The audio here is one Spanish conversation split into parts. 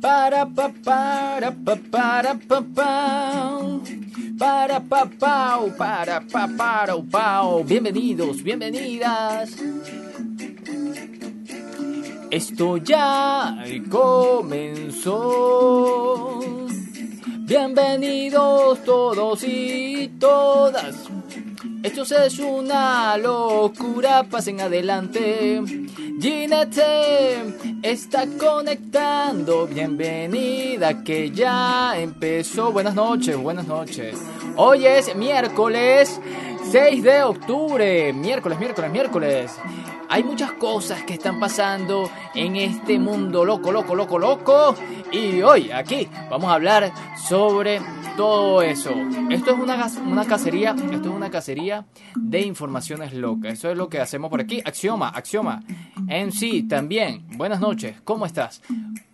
Para pa para pa para pa pau. Para pa pau, para pa para pau. Bienvenidos, bienvenidas. Esto ya comenzó. Bienvenidos todos y todas. Esto es una locura, pasen adelante. Ginette está conectando. Bienvenida que ya empezó. Buenas noches, buenas noches. Hoy es miércoles 6 de octubre. Miércoles, miércoles, miércoles. Hay muchas cosas que están pasando en este mundo loco, loco, loco, loco. Y hoy aquí vamos a hablar sobre todo eso. Esto es una, una cacería, esto es una cacería de informaciones locas. Eso es lo que hacemos por aquí. Axioma, Axioma. Sí, también. Buenas noches, ¿cómo estás?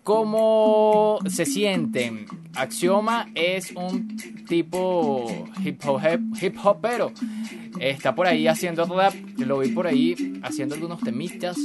¿Cómo se sienten? Axioma es un tipo hip hop, hip hopero. Está por ahí haciendo rap, lo vi por ahí haciendo algunos temitas.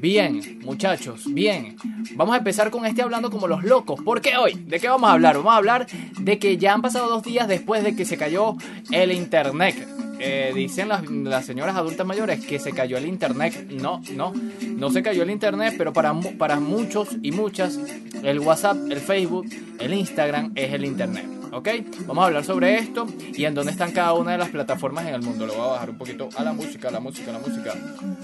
Bien, muchachos, bien. Vamos a empezar con este hablando como los locos. ¿Por qué hoy? ¿De qué vamos a hablar? Vamos a hablar de que ya han pasado dos días después de que se cayó el internet. Eh, dicen las, señoras adultas mayores que se cayó el internet. No, no, no se cayó el internet, pero para, para muchos y muchas, el WhatsApp, el Facebook, el Instagram es el internet. ¿Ok? Vamos a hablar sobre esto y en dónde están cada una de las plataformas en el mundo. Lo voy a bajar un poquito a la música, a la música, la música.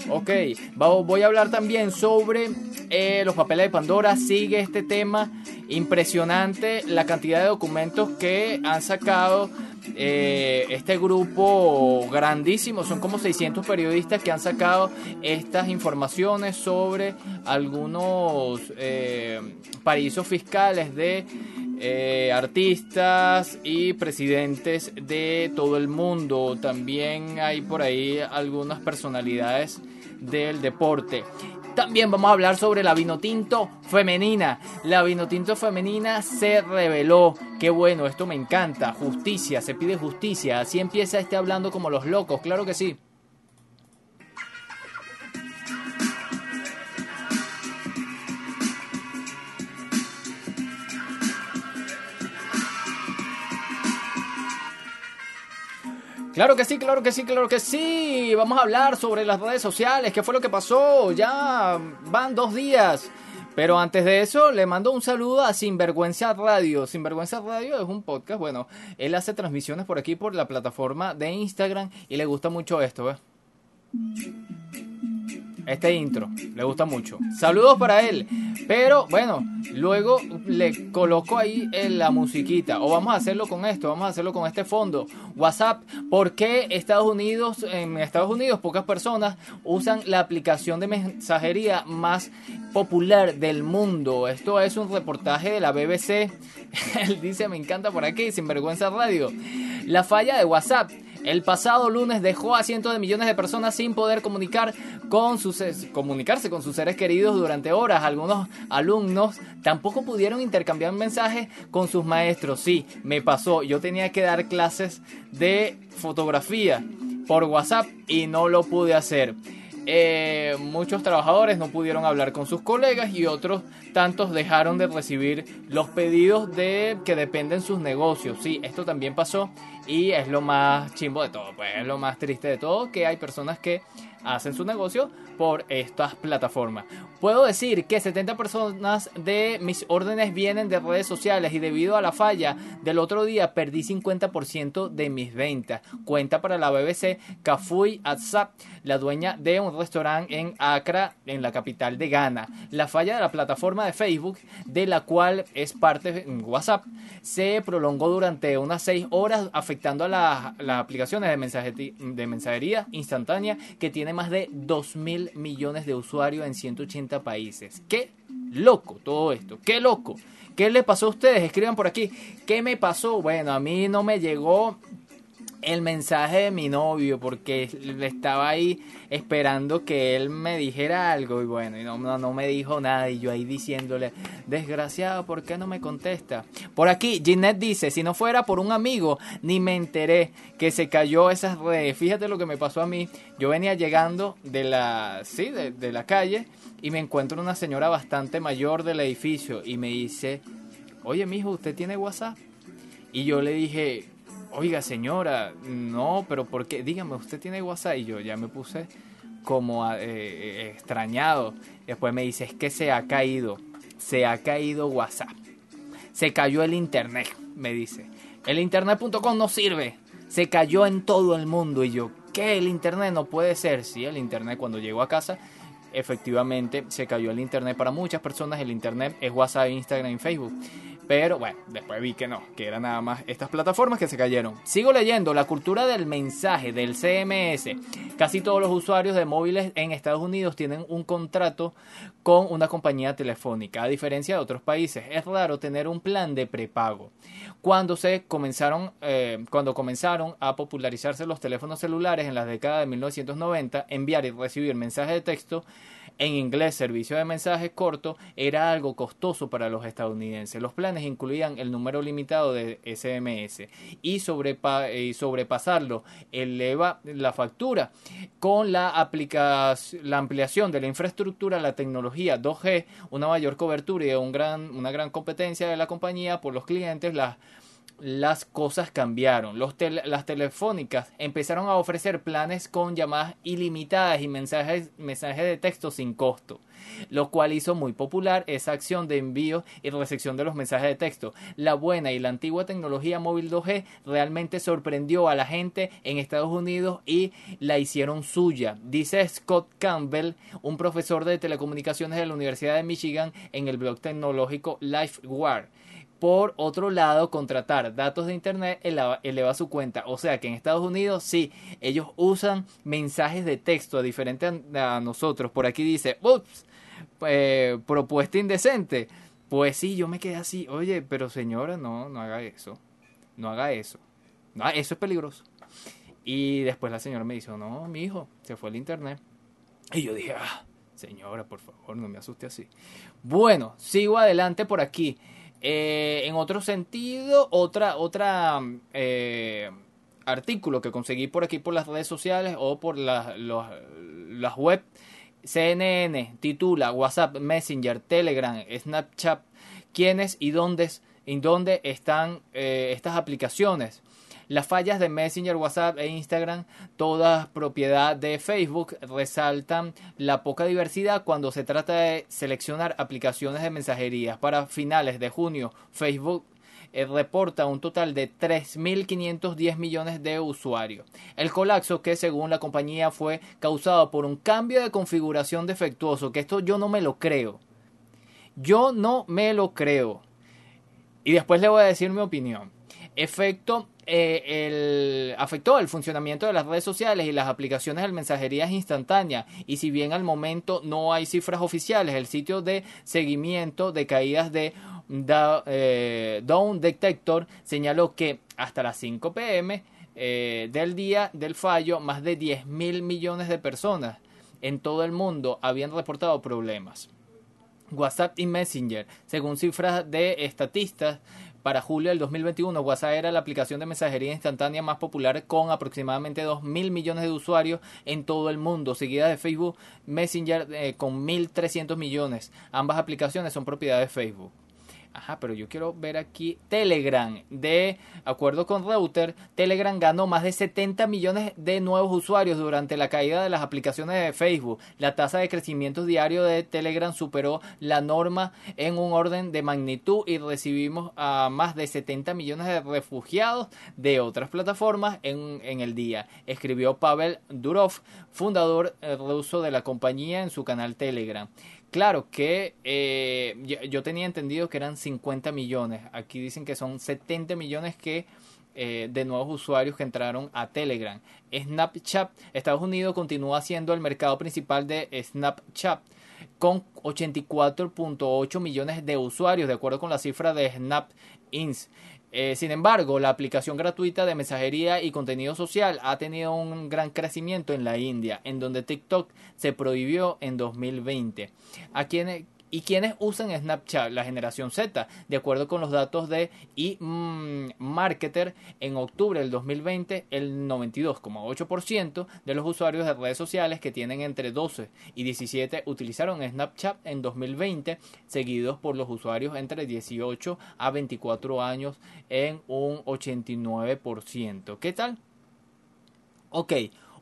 Ok, voy a hablar también sobre eh, los papeles de Pandora. Sigue este tema impresionante, la cantidad de documentos que han sacado eh, este grupo grandísimo, son como 600 periodistas que han sacado estas informaciones sobre algunos eh, paraísos fiscales de eh, artistas y presidentes de todo el mundo. También hay por ahí algunas personalidades del deporte. También vamos a hablar sobre la vinotinto femenina. La vinotinto femenina se reveló. Qué bueno, esto me encanta. Justicia, se pide justicia. Así empieza este hablando como los locos, claro que sí. Claro que sí, claro que sí, claro que sí. Vamos a hablar sobre las redes sociales. ¿Qué fue lo que pasó? Ya van dos días. Pero antes de eso, le mando un saludo a Sinvergüenza Radio. Sinvergüenza Radio es un podcast, bueno, él hace transmisiones por aquí, por la plataforma de Instagram y le gusta mucho esto, ¿ves? Este intro. Le gusta mucho. Saludos para él. Pero bueno, luego le coloco ahí en la musiquita. O vamos a hacerlo con esto, vamos a hacerlo con este fondo. WhatsApp. ¿Por qué Estados Unidos, en Estados Unidos, pocas personas usan la aplicación de mensajería más popular del mundo? Esto es un reportaje de la BBC. Él dice, me encanta por aquí, sin vergüenza radio. La falla de WhatsApp el pasado lunes dejó a cientos de millones de personas sin poder comunicar con sus, comunicarse con sus seres queridos durante horas. Algunos alumnos tampoco pudieron intercambiar mensajes con sus maestros. Sí, me pasó. Yo tenía que dar clases de fotografía por WhatsApp y no lo pude hacer. Eh, muchos trabajadores no pudieron hablar con sus colegas y otros tantos dejaron de recibir los pedidos de que dependen sus negocios. Sí, esto también pasó y es lo más chimbo de todo, pues es lo más triste de todo que hay personas que hacen su negocio por estas plataformas. Puedo decir que 70 personas de mis órdenes vienen de redes sociales y debido a la falla del otro día perdí 50% de mis ventas. Cuenta para la BBC Kafui Atsap, la dueña de un restaurante en Accra, en la capital de Ghana. La falla de la plataforma de Facebook, de la cual es parte WhatsApp, se prolongó durante unas 6 horas afectando a las aplicaciones de, mensajería instantánea que tienen más de 2 mil millones de usuarios en 180 países. ¡Qué loco todo esto! ¡Qué loco! ¿Qué le pasó a ustedes? Escriban por aquí. ¿Qué me pasó? Bueno, a mí no me llegó el mensaje de mi novio porque estaba ahí esperando que él me dijera algo y bueno, y no, no, me dijo nada y yo ahí diciéndole, desgraciado, ¿por qué no me contesta? Por aquí, Ginette dice, si no fuera por un amigo, ni me enteré que se cayó esas redes. Fíjate lo que me pasó a mí. Yo venía llegando de la, sí, de, de la calle y me encuentro una señora bastante mayor del edificio y me dice, oye, mijo, ¿usted tiene WhatsApp? Y yo le dije, oiga señora, no, pero ¿por qué? Dígame, ¿usted tiene WhatsApp? Y yo ya me puse como eh, eh, extrañado. Después me dice, es que se ha caído, se ha caído WhatsApp. Se cayó el Internet, me dice. El Internet.com no sirve. Se cayó en todo el mundo. Y yo, ¿qué? El Internet no puede ser. Sí, el Internet cuando llegó a casa, efectivamente se cayó el Internet para muchas personas. El Internet es WhatsApp, Instagram y Facebook. Pero bueno, después vi que no, que eran nada más estas plataformas que se cayeron. Sigo leyendo la cultura del mensaje, del CMS. Casi todos los usuarios de móviles en Estados Unidos tienen un contrato con una compañía telefónica, a diferencia de otros países. Es raro tener un plan de prepago. Cuando se comenzaron, eh, cuando comenzaron a popularizarse los teléfonos celulares en la década de 1990, enviar y recibir mensajes de texto en inglés, servicio de mensajes corto, era algo costoso para los estadounidenses. Los planes incluían el número limitado de SMS y, sobrepasarlo eleva la factura. Con la, la ampliación de la infraestructura, la tecnología 2G, una mayor cobertura y un gran, una gran competencia de la compañía por los clientes, las las cosas cambiaron. Las telefónicas empezaron a ofrecer planes con llamadas ilimitadas y mensajes, mensajes de texto sin costo, lo cual hizo muy popular esa acción de envío y recepción de los mensajes de texto. La buena y la antigua tecnología móvil 2G realmente sorprendió a la gente en Estados Unidos y la hicieron suya, dice Scott Campbell, un profesor de telecomunicaciones de la Universidad de Michigan en el blog tecnológico LifeWire. Por otro lado, contratar datos de Internet eleva, su cuenta. O sea que en Estados Unidos sí, ellos usan mensajes de texto diferente a, nosotros. Por aquí dice, ups, eh, propuesta indecente. Pues sí, yo me quedé así, oye, pero señora, no, no haga eso. No haga eso. Eso es peligroso. Y después la señora me dice, no, mi hijo, se fue el internet. Y yo dije, ah, señora, por favor, no me asuste así. Bueno, sigo adelante por aquí. Eh, en otro sentido, otra, otra eh, artículo que conseguí por aquí por las redes sociales o por las, web. CNN titula WhatsApp, Messenger, Telegram, Snapchat, quiénes y dónde, en dónde están eh, estas aplicaciones. Las fallas de Messenger, WhatsApp e Instagram, todas propiedad de Facebook, resaltan la poca diversidad cuando se trata de seleccionar aplicaciones de mensajería. Para finales de junio, Facebook eh, reporta un total de 3.510 millones de usuarios. El colapso que según la compañía fue causado por un cambio de configuración defectuoso, que esto yo no me lo creo. Yo no me lo creo. Y después le voy a decir mi opinión. Efecto eh, el, afectó el funcionamiento de las redes sociales y las aplicaciones de mensajerías instantáneas. Y si bien al momento no hay cifras oficiales, el sitio de seguimiento de caídas de eh, Down Detector señaló que hasta las 5 pm eh, del día del fallo, más de 10 mil millones de personas en todo el mundo habían reportado problemas. WhatsApp y Messenger, según cifras de estatistas, para julio del 2021, WhatsApp era la aplicación de mensajería instantánea más popular con aproximadamente 2 mil millones de usuarios en todo el mundo, seguida de Facebook Messenger eh, con 1.300 millones. Ambas aplicaciones son propiedad de Facebook. Ajá, pero yo quiero ver aquí Telegram. De acuerdo con Router, Telegram ganó más de 70 millones de nuevos usuarios durante la caída de las aplicaciones de Facebook. La tasa de crecimiento diario de Telegram superó la norma en un orden de magnitud y recibimos a más de 70 millones de refugiados de otras plataformas en, en el día, escribió Pavel Durov, fundador eh, ruso de la compañía en su canal Telegram. Claro que eh, yo, tenía entendido que eran 50 millones. Aquí dicen que son 70 millones que eh, de nuevos usuarios que entraron a Telegram. Snapchat, Estados Unidos continúa siendo el mercado principal de Snapchat con 84.8 millones de usuarios, de acuerdo con la cifra de Snap Inc. Eh, sin embargo, la aplicación gratuita de mensajería y contenido social ha tenido un gran crecimiento en la India, en donde TikTok se prohibió en 2020. A quienes, ¿Y quienes usan Snapchat? La generación Z, de acuerdo con los datos de eMarketer, en octubre del 2020, el 92,8% de los usuarios de redes sociales que tienen entre 12 y 17 utilizaron Snapchat en 2020, seguidos por los usuarios entre 18 a 24 años en un 89%. ¿Qué tal? Ok,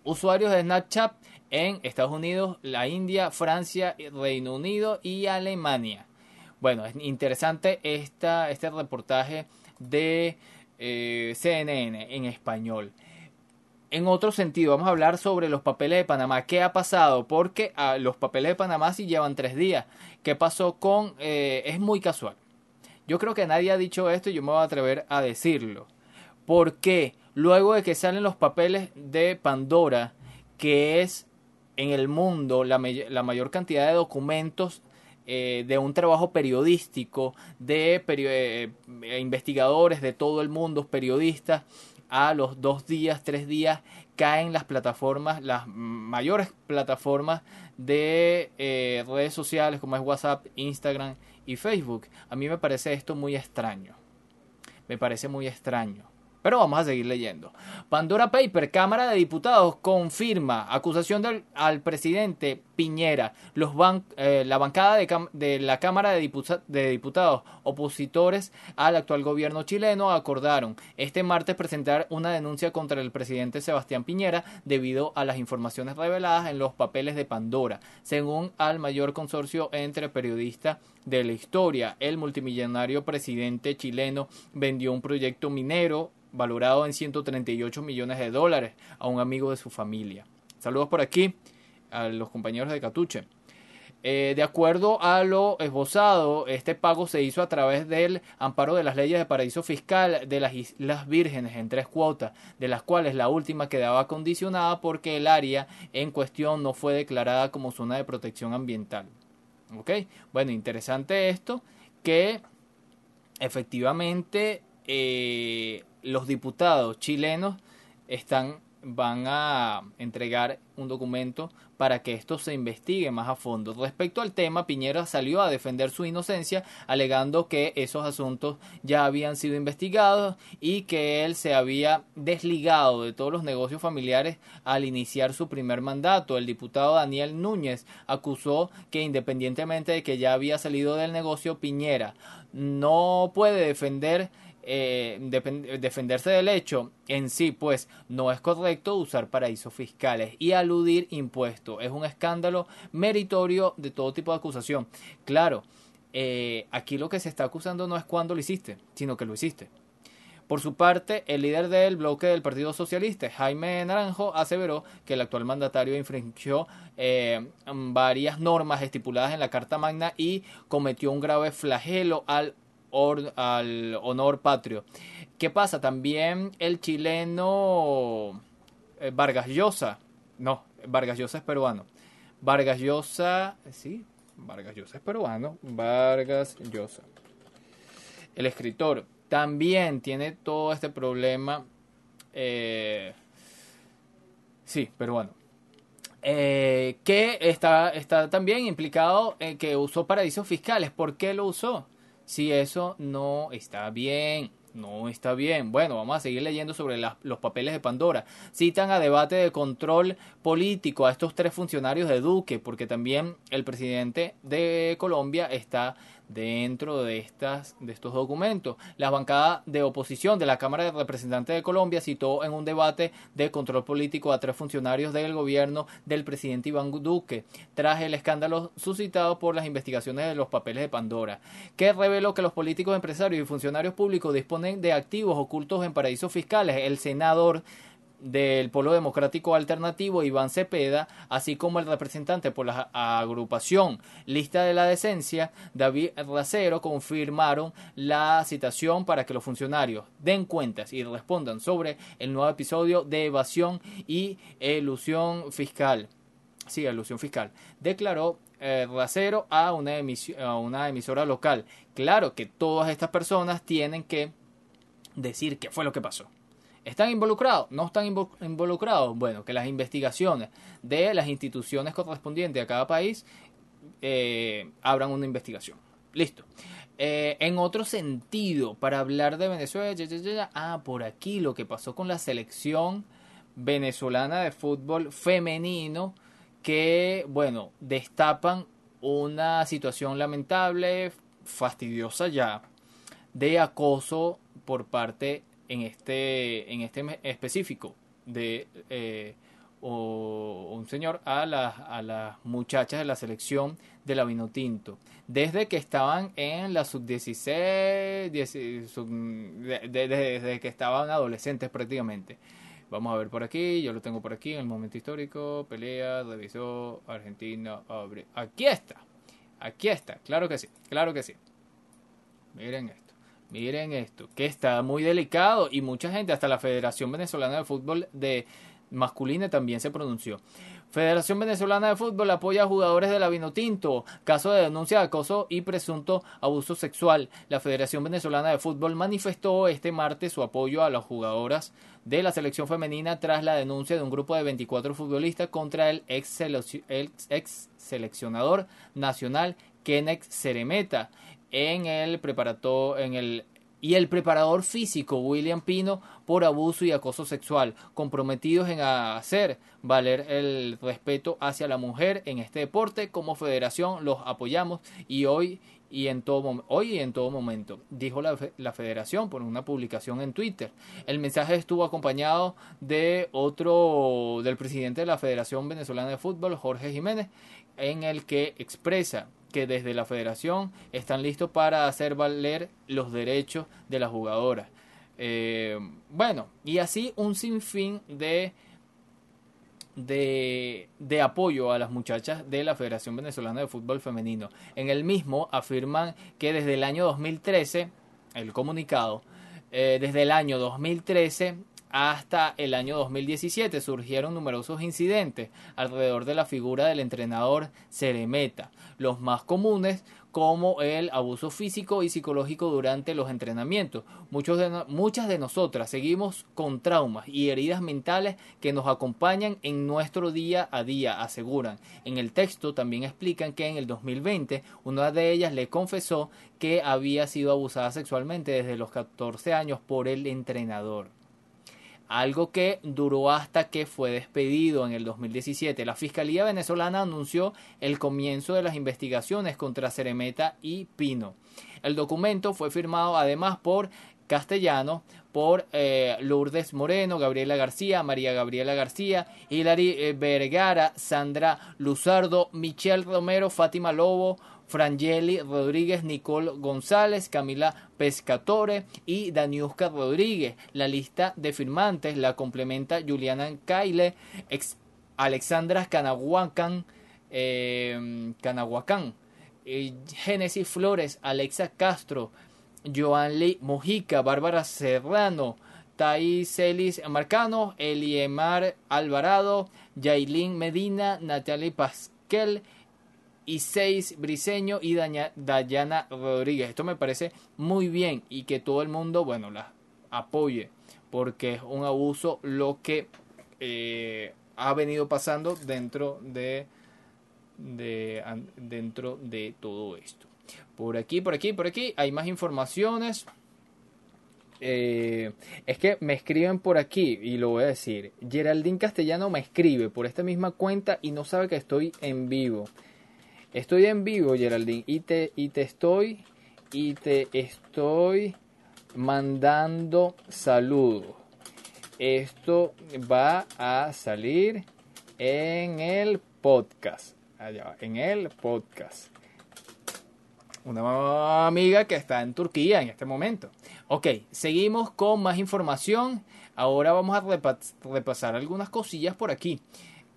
usuarios de Snapchat en Estados Unidos, la India, Francia, Reino Unido y Alemania. Bueno, es interesante este reportaje de eh, CNN en español. En otro sentido, vamos a hablar sobre los papeles de Panamá. ¿Qué ha pasado? Porque ah, los papeles de Panamá sí llevan tres días. ¿Qué pasó con...? Eh, es muy casual. Yo creo que nadie ha dicho esto y yo me voy a atrever a decirlo. ¿Por qué? Luego de que salen los papeles de Pandora, que es en el mundo la, mayor cantidad de documentos eh, de un trabajo periodístico de eh, eh, investigadores de todo el mundo, periodistas, a los dos días, tres días caen las plataformas, las mayores plataformas de redes sociales como es WhatsApp, Instagram y Facebook. A mí me parece esto muy extraño. Me parece muy extraño. Pero vamos a seguir leyendo. Pandora Paper, Cámara de Diputados confirma acusación del, al presidente Piñera. Los eh, la bancada de, la Cámara de, de, Diputados, opositores al actual gobierno chileno, acordaron este martes presentar una denuncia contra el presidente Sebastián Piñera debido a las informaciones reveladas en los papeles de Pandora, según al mayor consorcio entre periodistas de la historia. El multimillonario presidente chileno vendió un proyecto minero valorado en 138 millones de dólares a un amigo de su familia. Saludos por aquí a los compañeros de Catuche. Eh, de acuerdo a lo esbozado, este pago se hizo a través del amparo de las leyes de paraíso fiscal de las Islas Vírgenes en tres cuotas, de las cuales la última quedaba condicionada porque el área en cuestión no fue declarada como zona de protección ambiental. ¿Ok? Bueno, interesante esto, que efectivamente eh, los diputados chilenos están van a entregar un documento para que esto se investigue más a fondo. Respecto al tema, Piñera salió a defender su inocencia, alegando que esos asuntos ya habían sido investigados y que él se había desligado de todos los negocios familiares al iniciar su primer mandato. El diputado Daniel Núñez acusó que independientemente de que ya había salido del negocio, Piñera no puede defender eh, defenderse del hecho en sí, pues no es correcto usar paraísos fiscales y aludir impuestos. Es un escándalo meritorio de todo tipo de acusación. Claro, eh, aquí lo que se está acusando no es cuándo lo hiciste, sino que lo hiciste. Por su parte, el líder del bloque del Partido Socialista, Jaime Naranjo, aseveró que el actual mandatario infringió eh, varias normas estipuladas en la Carta Magna y cometió un grave flagelo al al honor patrio. ¿Qué pasa? También el chileno eh, Vargas Llosa, no, Vargas Llosa es peruano. Vargas Llosa, sí, Vargas Llosa es peruano, Vargas Llosa. El escritor también tiene todo este problema. Eh, sí, peruano. Eh, que está, está también implicado en que usó paraísos fiscales. ¿Por qué lo usó? Si eso no está bien. No está bien. Bueno, vamos a seguir leyendo sobre los papeles de Pandora. Citan a debate de control político a estos tres funcionarios de Duque, porque también el presidente de Colombia está dentro de, estas, de estos documentos. La bancada de oposición de la Cámara de Representantes de Colombia citó en un debate de control político a tres funcionarios del gobierno del presidente Iván Duque, tras el escándalo suscitado por las investigaciones de los papeles de Pandora, que reveló que los políticos, empresarios y funcionarios públicos disponen de activos ocultos en paraísos fiscales. El senador del Polo Democrático Alternativo, Iván Cepeda, así como el representante por la agrupación Lista de la Decencia, David Racero, confirmaron la citación para que los funcionarios den cuentas y respondan sobre el nuevo episodio de evasión y elusión fiscal. Sí, elusión fiscal. Declaró eh, Racero a una, a una emisora local. Claro que todas estas personas tienen que decir qué fue lo que pasó. ¿Están involucrados? ¿No están involucrados? Bueno, que las investigaciones de las instituciones correspondientes a cada país eh, abran una investigación. Listo. Eh, en otro sentido, para hablar de Venezuela, ah, por aquí lo que pasó con la selección venezolana de fútbol femenino, que, bueno, destapan una situación lamentable, fastidiosa ya, de acoso por parte en este, en este específico de eh, un señor a las, a las muchachas de la selección de la Vinotinto. Desde que estaban en la sub-16, desde que estaban adolescentes prácticamente. Vamos a ver por aquí, yo lo tengo por aquí en el momento histórico, pelea, revisó, Argentina, abre. Aquí está, aquí está, claro que sí, claro que sí. Miren esto. Miren esto, que está muy delicado y mucha gente, hasta la Federación Venezolana de Fútbol de masculina también se pronunció. Federación Venezolana de Fútbol apoya a jugadores de la Vinotinto. Caso de denuncia de acoso y presunto abuso sexual. La Federación Venezolana de Fútbol manifestó este martes su apoyo a las jugadoras de la selección femenina tras la denuncia de un grupo de 24 futbolistas contra el ex, ex seleccionador nacional Kenex Ceremeta en el preparato, en el y el preparador físico William Pino por abuso y acoso sexual, comprometidos en hacer valer el respeto hacia la mujer en este deporte. Como federación los apoyamos y hoy y en todo hoy y en todo momento, dijo la, la, federación por una publicación en Twitter. El mensaje estuvo acompañado de otro del presidente de la Federación Venezolana de Fútbol, Jorge Jiménez, en el que expresa que desde la federación están listos para hacer valer los derechos de las jugadoras. Eh, bueno, y así un sinfín de, de, de, apoyo a las muchachas de la Federación Venezolana de Fútbol Femenino. En el mismo afirman que desde el año 2013, el comunicado, eh, desde el año 2013 hasta el año 2017 surgieron numerosos incidentes alrededor de la figura del entrenador Ceremeta, los más comunes como el abuso físico y psicológico durante los entrenamientos. Muchos de muchas de nosotras seguimos con traumas y heridas mentales que nos acompañan en nuestro día a día, aseguran. En el texto también explican que en el 2020 una de ellas le confesó que había sido abusada sexualmente desde los 14 años por el entrenador algo que duró hasta que fue despedido en el 2017. La Fiscalía venezolana anunció el comienzo de las investigaciones contra Ceremeta y Pino. El documento fue firmado además por Castellano, por eh, Lourdes Moreno, Gabriela García, María Gabriela García, Hilary eh, Vergara, Sandra Luzardo, Michelle Romero, Fátima Lobo, Frangeli Rodríguez, Nicole González, Camila Pescatore y Daniuska Rodríguez. La lista de firmantes la complementa Juliana Caile, Alexandra eh, Canahuacán, eh, Génesis Flores, Alexa Castro, Joanly Mojica, Bárbara Serrano, Thais Celis Marcano, Eliemar Alvarado, Yailin Medina, Natalie Pasquel, y seis Briseño y Dayana Rodríguez. Esto me parece muy bien y que todo el mundo, bueno, la apoye porque es un abuso lo que eh, ha venido pasando dentro de, de, dentro de todo esto. Por aquí, por aquí, por aquí hay más informaciones. Eh, es que me escriben por aquí y lo voy a decir. Geraldine Castellano me escribe por esta misma cuenta y no sabe que estoy en vivo. Estoy en vivo, Geraldine, y te, y te estoy y te estoy mandando saludos. Esto va a salir en el podcast. Allá en el podcast. Una amiga que está en Turquía en este momento. Ok, seguimos con más información. Ahora vamos a repasar algunas cosillas por aquí.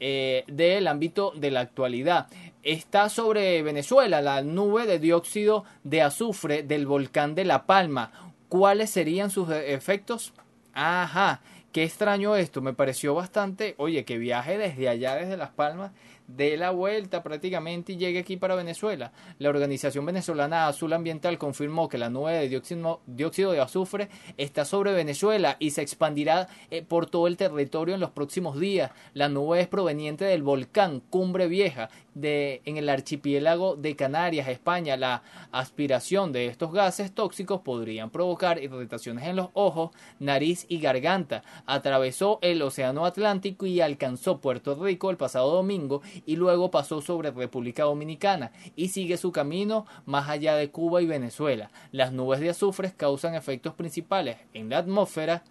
Eh, del ámbito de la actualidad. Está sobre Venezuela la nube de dióxido de azufre del volcán de La Palma. ¿Cuáles serían sus efectos? Ajá, qué extraño esto. Me pareció bastante, oye, que viaje desde allá, desde Las Palmas, dé la vuelta prácticamente y llegue aquí para Venezuela. La organización venezolana Azul Ambiental confirmó que la nube de dióxido, dióxido de azufre está sobre Venezuela y se expandirá eh, por todo el territorio en los próximos días. La nube es proveniente del volcán Cumbre Vieja de, en el archipiélago de Canarias, España. La aspiración de estos gases tóxicos podrían provocar irritaciones en los ojos, nariz y garganta. Atravesó el Océano Atlántico y alcanzó Puerto Rico el pasado domingo y luego pasó sobre República Dominicana y sigue su camino más allá de Cuba y Venezuela. Las nubes de azufre causan efectos principales en la atmósfera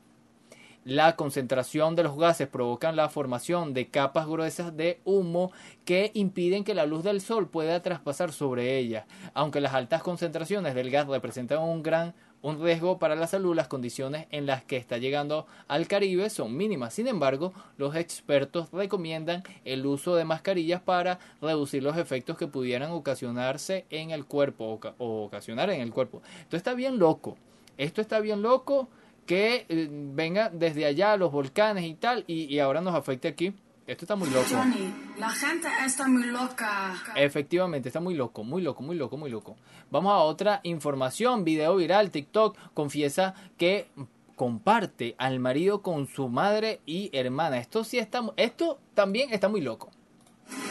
la concentración de los gases provocan la formación de capas gruesas de humo que impiden que la luz del sol pueda traspasar sobre ellas. Aunque las altas concentraciones del gas representan un gran un riesgo para la salud, las condiciones en las que está llegando al Caribe son mínimas. Sin embargo, los expertos recomiendan el uso de mascarillas para reducir los efectos que pudieran ocasionarse en el cuerpo o ocasionar en el cuerpo. Esto está bien loco. Esto está bien loco que eh, venga desde allá los volcanes y tal, y, ahora nos afecte aquí. Esto está muy loco. Johnny, la gente está muy loca. Efectivamente, está muy loco, muy loco, muy loco, muy loco. Vamos a otra información. Video viral, TikTok confiesa que comparte al marido con su madre y hermana. Esto sí está, esto también está muy loco.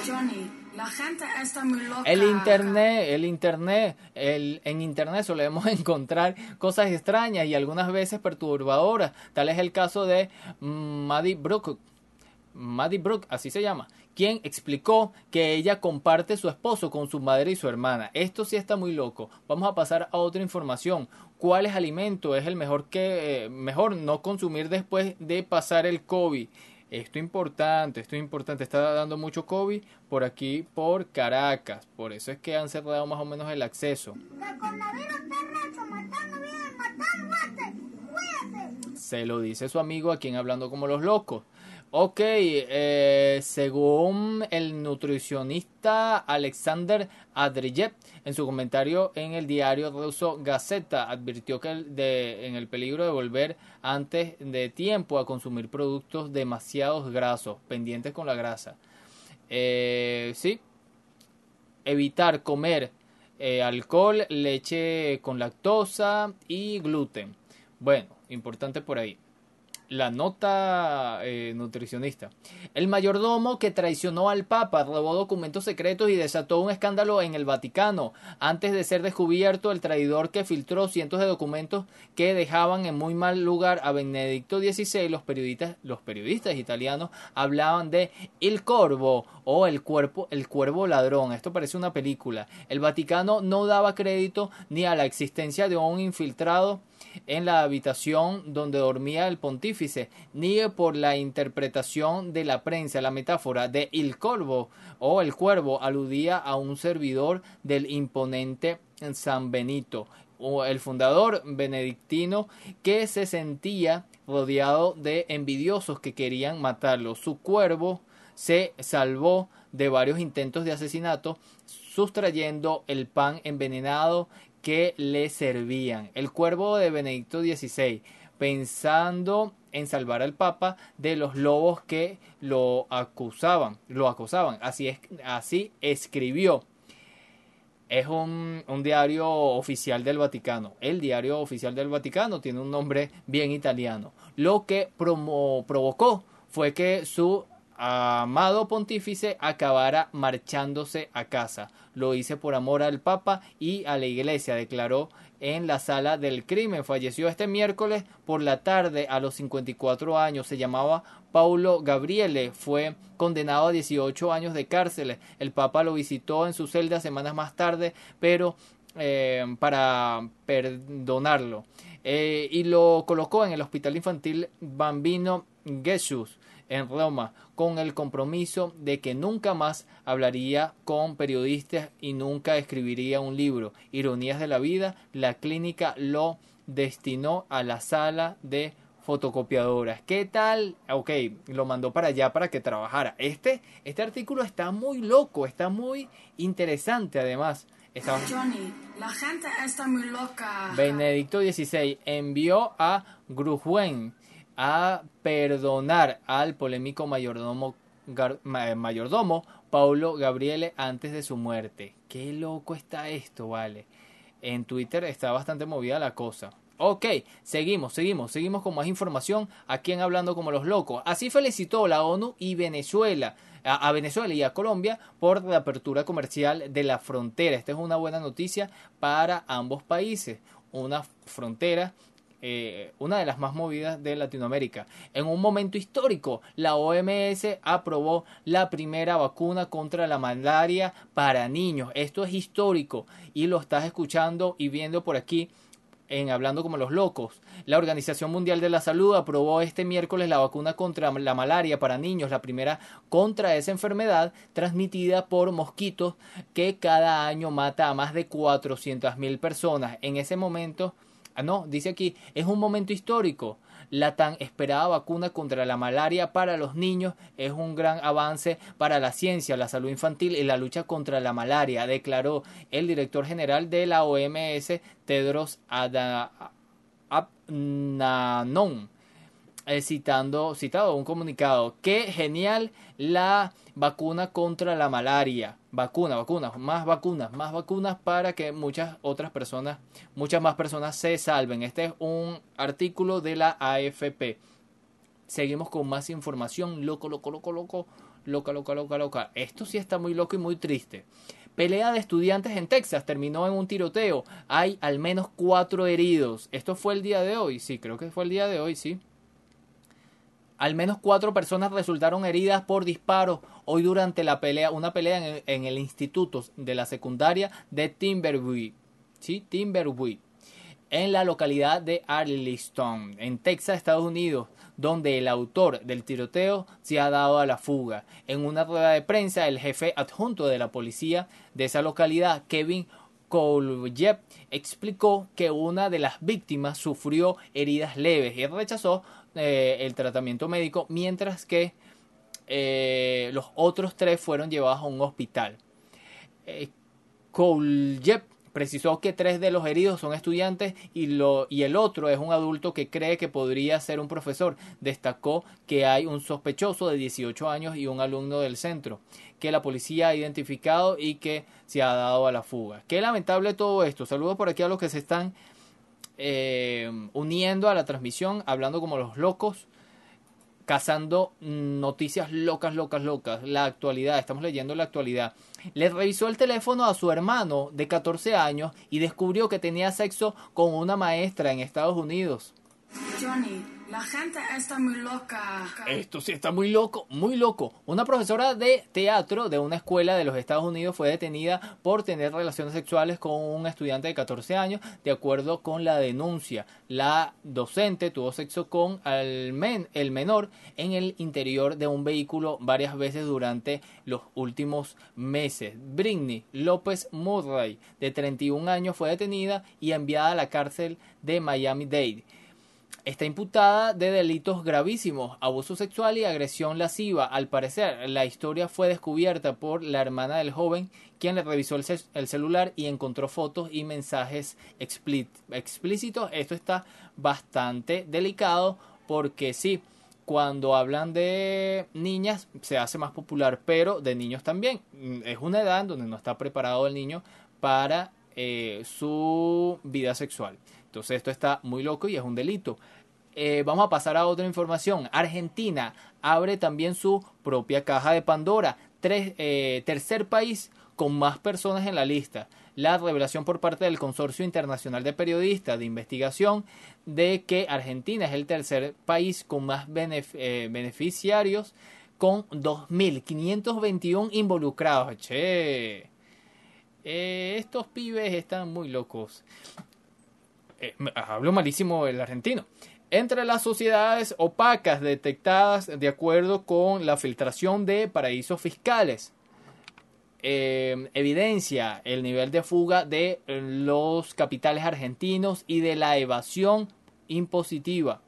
Johnny, la gente está muy loca. El internet, el internet, el, en internet solemos encontrar cosas extrañas y algunas veces perturbadoras. Tal es el caso de Maddie Brook. Maddie Brook, así se llama, quien explicó que ella comparte su esposo con su madre y su hermana. Esto sí está muy loco. Vamos a pasar a otra información. ¿Cuál es alimento es el mejor que eh, mejor no consumir después de pasar el COVID? Esto es importante, esto es importante. Está dando mucho COVID por aquí, por Caracas. Por eso es que han cerrado más o menos el acceso. Se lo dice su amigo a quien hablando como los locos. Ok, eh, según el nutricionista Alexander Adriyev, en su comentario en el diario ruso Gazeta, advirtió que en el peligro de volver antes de tiempo a consumir productos demasiados grasos, pendientes con la grasa. Eh, sí, evitar comer eh, alcohol, leche con lactosa y gluten. Bueno, importante por ahí la nota eh, nutricionista. El mayordomo que traicionó al Papa robó documentos secretos y desató un escándalo en el Vaticano. Antes de ser descubierto, el traidor que filtró cientos de documentos que dejaban en muy mal lugar a Benedicto XVI, los periodistas, los periodistas italianos hablaban de El Corvo o el cuerpo, el cuervo ladrón. Esto parece una película. El Vaticano no daba crédito ni a la existencia de un infiltrado en la habitación donde dormía el pontífice, ni por la interpretación de la prensa. La metáfora de el corvo o el cuervo aludía a un servidor del imponente San Benito, o el fundador benedictino que se sentía rodeado de envidiosos que querían matarlo. Su cuervo se salvó de varios intentos de asesinato sustrayendo el pan envenenado que le servían. El cuervo de Benedicto XVI, pensando en salvar al Papa de los lobos que lo acusaban, lo acosaban. Así es, así escribió. Es un, un, diario oficial del Vaticano. El diario oficial del Vaticano tiene un nombre bien italiano. Lo que provocó fue que su amado pontífice acabara marchándose a casa. Lo hice por amor al Papa y a la Iglesia, declaró en la sala del crimen. Falleció este miércoles por la tarde a los 54 años. Se llamaba Paulo Gabriele. Fue condenado a 18 años de cárcel. El Papa lo visitó en su celda semanas más tarde, pero eh, para perdonarlo. Eh, y lo colocó en el Hospital Infantil Bambino Jesús en Roma con el compromiso de que nunca más hablaría con periodistas y nunca escribiría un libro. Ironías de la vida, la clínica lo destinó a la sala de fotocopiadoras. ¿Qué tal? Ok, lo mandó para allá para que trabajara. Este, este artículo está muy loco, está muy interesante además. Johnny, la gente está muy loca. Benedicto XVI envió a Grujuen a perdonar al polémico mayordomo, mayordomo Paulo Gabriele antes de su muerte. Qué loco está esto, vale. En Twitter está bastante movida la cosa. Ok, seguimos, seguimos, seguimos con más información aquí en Hablando como los locos. Así felicitó la ONU y Venezuela, a, Venezuela y a Colombia por la apertura comercial de la frontera. Esta es una buena noticia para ambos países. Una frontera eh, una de las más movidas de Latinoamérica. En un momento histórico, la OMS aprobó la primera vacuna contra la malaria para niños. Esto es histórico y lo estás escuchando y viendo por aquí en Hablando como los locos. La Organización Mundial de la Salud aprobó este miércoles la vacuna contra la malaria para niños, la primera contra esa enfermedad transmitida por mosquitos que cada año mata a más de 400.000 personas. En ese momento Ah, no, dice aquí, es un momento histórico. La tan esperada vacuna contra la malaria para los niños es un gran avance para la ciencia, la salud infantil y la lucha contra la malaria, declaró el director general de la OMS, Tedros Adhanom eh, citando, citado un comunicado. Qué genial la vacuna contra la malaria. Vacuna, vacuna, más vacunas, más vacunas para que muchas otras personas, muchas más personas se salven. Este es un artículo de la AFP. Seguimos con más información. Loco, loco, loco, loco. Loca, loca, loca, loca. Esto sí está muy loco y muy triste. Pelea de estudiantes en Texas terminó en un tiroteo. Hay al menos cuatro heridos. Esto fue el día de hoy. Sí, creo que fue el día de hoy, sí. Al menos cuatro personas resultaron heridas por disparos hoy durante la pelea, una pelea en el, instituto de la secundaria de Timberview, ¿sí? En la localidad de Arlington, en Texas, Estados Unidos, donde el autor del tiroteo se ha dado a la fuga. En una rueda de prensa, el jefe adjunto de la policía de esa localidad, Kevin Koljev explicó que una de las víctimas sufrió heridas leves y rechazó eh, el tratamiento médico, mientras que eh, los otros tres fueron llevados a un hospital. Eh, precisó que tres de los heridos son estudiantes y, lo, y el otro es un adulto que cree que podría ser un profesor. Destacó que hay un sospechoso de 18 años y un alumno del centro que la policía ha identificado y que se ha dado a la fuga. Qué lamentable todo esto. Saludos por aquí a los que se están eh, uniendo a la transmisión, hablando como los locos, cazando noticias locas, locas, locas. La actualidad, estamos leyendo la actualidad. Le revisó el teléfono a su hermano de 14 años y descubrió que tenía sexo con una maestra en Estados Unidos. Johnny, la gente está muy loca. Esto sí está muy loco, muy loco. Una profesora de teatro de una escuela de los Estados Unidos fue detenida por tener relaciones sexuales con un estudiante de 14 años, de acuerdo con la denuncia. La docente tuvo sexo con el, men, el menor en el interior de un vehículo varias veces durante los últimos meses. Britney López Murray, de 31 años, fue detenida y enviada a la cárcel de Miami-Dade está imputada de delitos gravísimos, abuso sexual y agresión lasciva. Al parecer, la historia fue descubierta por la hermana del joven, quien le revisó el, celular y encontró fotos y mensajes explícitos. Esto está bastante delicado porque sí, cuando hablan de niñas se hace más popular, pero de niños también. Mm, es una edad donde no está preparado el niño para eh, su vida sexual. Entonces esto está muy loco y es un delito. Eh, vamos a pasar a otra información. Argentina abre también su propia caja de Pandora. Eh, tercer país con más personas en la lista. La revelación por parte del Consorcio Internacional de Periodistas de Investigación de que Argentina es el tercer país con más eh, beneficiarios con 2.521 involucrados. Che, estos pibes están muy locos. Hablo malísimo el argentino entre las sociedades opacas detectadas de acuerdo con la filtración de paraísos fiscales. Eh, evidencia el nivel de fuga de los capitales argentinos y de la evasión impositiva.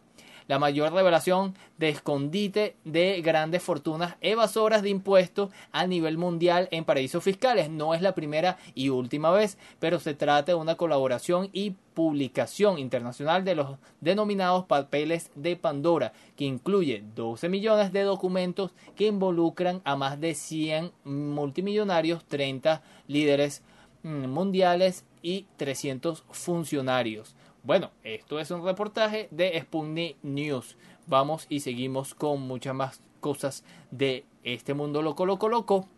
La mayor revelación de escondite de grandes fortunas evasoras de impuestos a nivel mundial en paraísos fiscales. No es la primera y última vez, pero se trata de una colaboración y publicación internacional de los denominados papeles de Pandora, que incluye 12 millones de documentos que involucran a más de 100 multimillonarios, 30 líderes mm, mundiales y 300 funcionarios. Bueno, esto es un reportaje de Sputnik News. Vamos y seguimos con muchas más cosas de este mundo loco, loco, loco.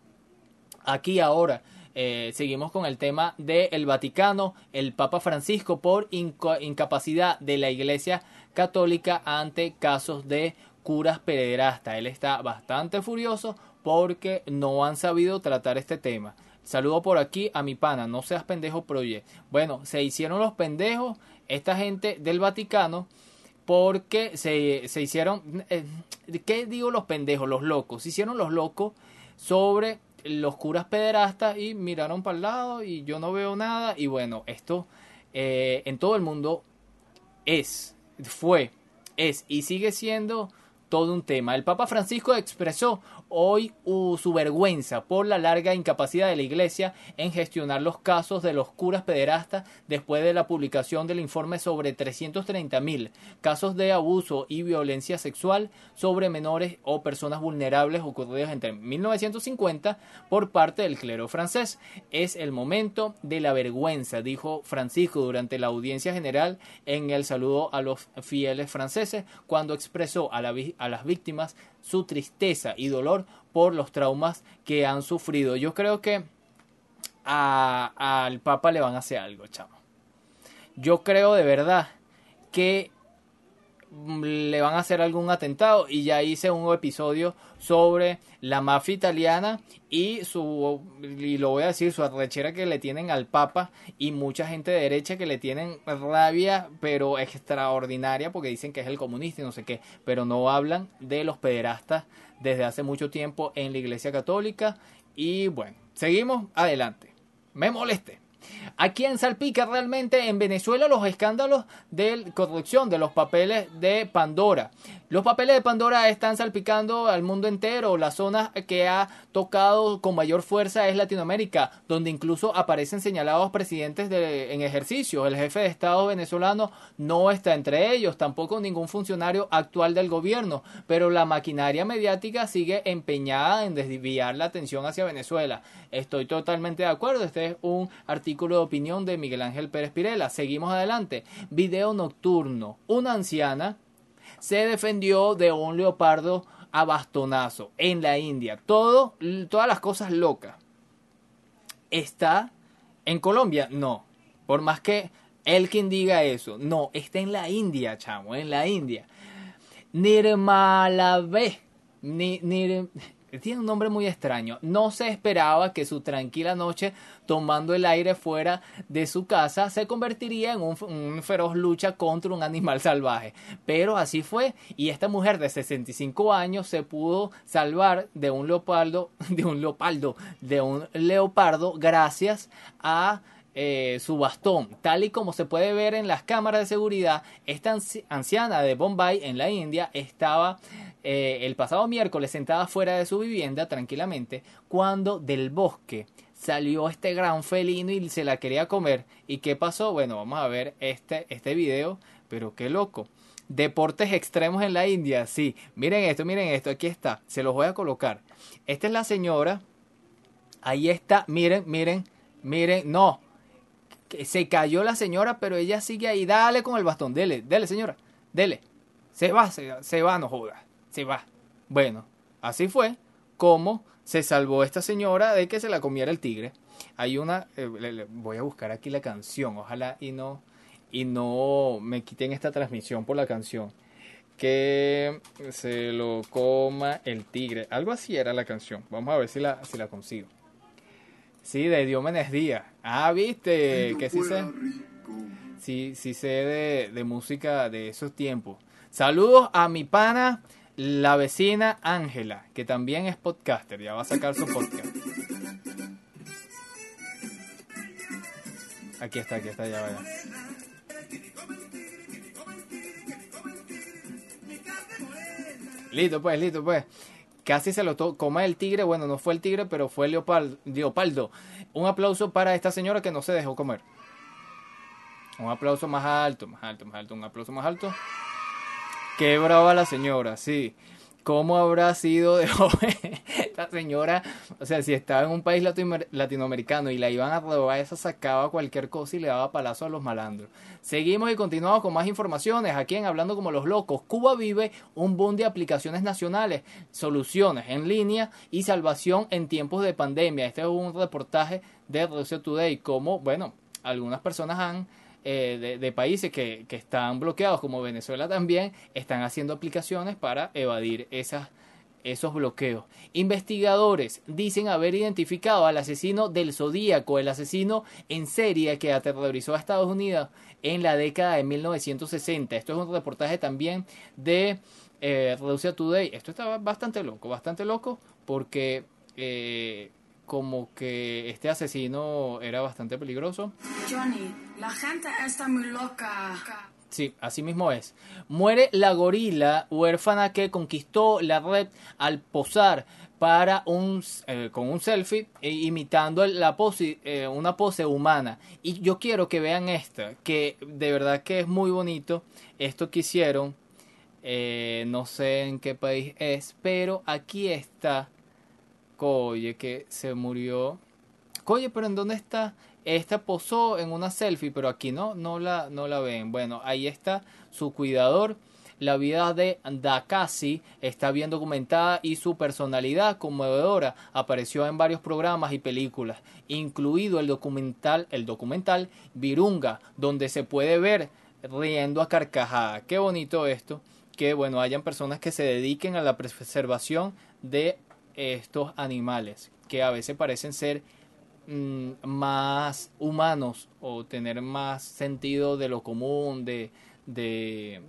Aquí ahora eh, seguimos con el tema del Vaticano, el Papa Francisco por incapacidad de la Iglesia Católica ante casos de curas pederastas. Él está bastante furioso porque no han sabido tratar este tema. Saludo por aquí a mi pana, no seas pendejo proye. Bueno, se hicieron los pendejos esta gente del Vaticano porque se, se hicieron, eh, ¿qué digo los pendejos? Los locos. Se hicieron los locos sobre los curas pederastas y miraron para el lado y yo no veo nada. Y bueno, esto eh, en todo el mundo es, fue, es y sigue siendo todo un tema. El Papa Francisco expresó hoy su vergüenza por la larga incapacidad de la Iglesia en gestionar los casos de los curas pederastas después de la publicación del informe sobre 330.000 casos de abuso y violencia sexual sobre menores o personas vulnerables ocurridos entre 1950 por parte del clero francés. Es el momento de la vergüenza, dijo Francisco durante la audiencia general en el saludo a los fieles franceses cuando expresó a, a las víctimas su tristeza y dolor por los traumas que han sufrido. Yo creo que al Papa le van a hacer algo, chamo. Yo creo de verdad que le van a hacer algún atentado y ya hice un episodio sobre la mafia italiana y su y lo voy a decir su arrechera que le tienen al papa y mucha gente de derecha que le tienen rabia pero extraordinaria porque dicen que es el comunista y no sé qué pero no hablan de los pederastas desde hace mucho tiempo en la iglesia católica. Y bueno seguimos adelante. Me moleste ¿A quién salpica realmente en Venezuela los escándalos de corrupción de los papeles de Pandora? Los papeles de Pandora están salpicando al mundo entero. La zona que ha tocado con mayor fuerza es Latinoamérica, donde incluso aparecen señalados presidentes de, en ejercicio. El jefe de Estado venezolano no está entre ellos, tampoco ningún funcionario actual del gobierno, pero la maquinaria mediática sigue empeñada en desviar la atención hacia Venezuela. Estoy totalmente de acuerdo. Este es un artículo de opinión de Miguel Ángel Pérez Pirela. Seguimos adelante. Video nocturno. Una anciana se defendió de un leopardo a bastonazo en la India. Todo, todas las cosas locas. ¿Está en Colombia? No. Por más que él quien diga eso. No, está en la India, chamo, en la India. Nirmalave. Ni, ni, tiene un nombre muy extraño. No se esperaba que su tranquila noche tomando el aire fuera de su casa se convertiría en un, feroz lucha contra un animal salvaje. Pero así fue y esta mujer de 65 años se pudo salvar de un leopardo, de un leopardo, de un leopardo gracias a eh, su bastón. Tal y como se puede ver en las cámaras de seguridad, esta anciana de Bombay en la India estaba eh, el pasado miércoles sentada fuera de su vivienda tranquilamente cuando del bosque salió este gran felino y se la quería comer. ¿Y qué pasó? Bueno, vamos a ver este, este video, pero qué loco. Deportes extremos en la India, sí. Miren esto, miren esto, aquí está. Se los voy a colocar. Esta es la señora. Ahí está, miren, miren, miren. No, se cayó la señora, pero ella sigue ahí. Dale con el bastón, dele, dele señora, dele. Se va, se, se va, no joda se va. Bueno, así fue como se salvó esta señora de que se la comiera el tigre. Hay una, eh, voy a buscar aquí la canción, ojalá y no y no me quiten esta transmisión por la canción. Que se lo coma el tigre. Algo así era la canción. Vamos a ver si la, si la consigo. Sí, de Diómenes Díaz. Ah, viste, que sí sé. Sí, sí sé de, de música de esos tiempos. Saludos a mi pana la vecina Ángela, que también es podcaster, ya va a sacar su podcast. Aquí está, aquí está, ya vaya. Listo, pues, listo, pues. Casi se lo come el tigre. Bueno, no fue el tigre, pero fue leopoldo. Un aplauso para esta señora que no se dejó comer. Un aplauso más alto, más alto, más alto. Un aplauso más alto. Qué brava la señora, sí. ¿Cómo habrá sido de joven esta señora? O sea, si estaba en un país latinoamericano y la iban a robar, esa sacaba cualquier cosa y le daba palazo a los malandros. Seguimos y continuamos con más informaciones aquí en Hablando como los locos. Cuba vive un boom de aplicaciones nacionales, soluciones en línea y salvación en tiempos de pandemia. Este es un reportaje de Russia Today, como, bueno, algunas personas han eh, de, países que, que, están bloqueados, como Venezuela también, están haciendo aplicaciones para evadir esas, esos bloqueos. Investigadores dicen haber identificado al asesino del Zodíaco, el asesino en serie que aterrorizó a Estados Unidos en la década de 1960. Esto es un reportaje también de eh, Russia Today. Esto está bastante loco, bastante loco, porque eh, como que este asesino era bastante peligroso. Johnny, la gente está muy loca. Sí, así mismo es. Muere la gorila huérfana que conquistó la red al posar para un eh, con un selfie e imitando la pose, eh, una pose humana. Y yo quiero que vean esta, que de verdad que es muy bonito esto que hicieron. Eh, no sé en qué país es, pero aquí está Coye que se murió. Coye, pero ¿en dónde está? Esta posó en una selfie, pero aquí no, no la, no la ven. Bueno, ahí está su cuidador. La vida de Dakasi está bien documentada y su personalidad conmovedora apareció en varios programas y películas, incluido el documental, el documental Virunga, donde se puede ver riendo a carcajada. Qué bonito esto, que bueno, hayan personas que se dediquen a la preservación de estos animales que a veces parecen ser mm, más humanos o tener más sentido de lo común, de, de,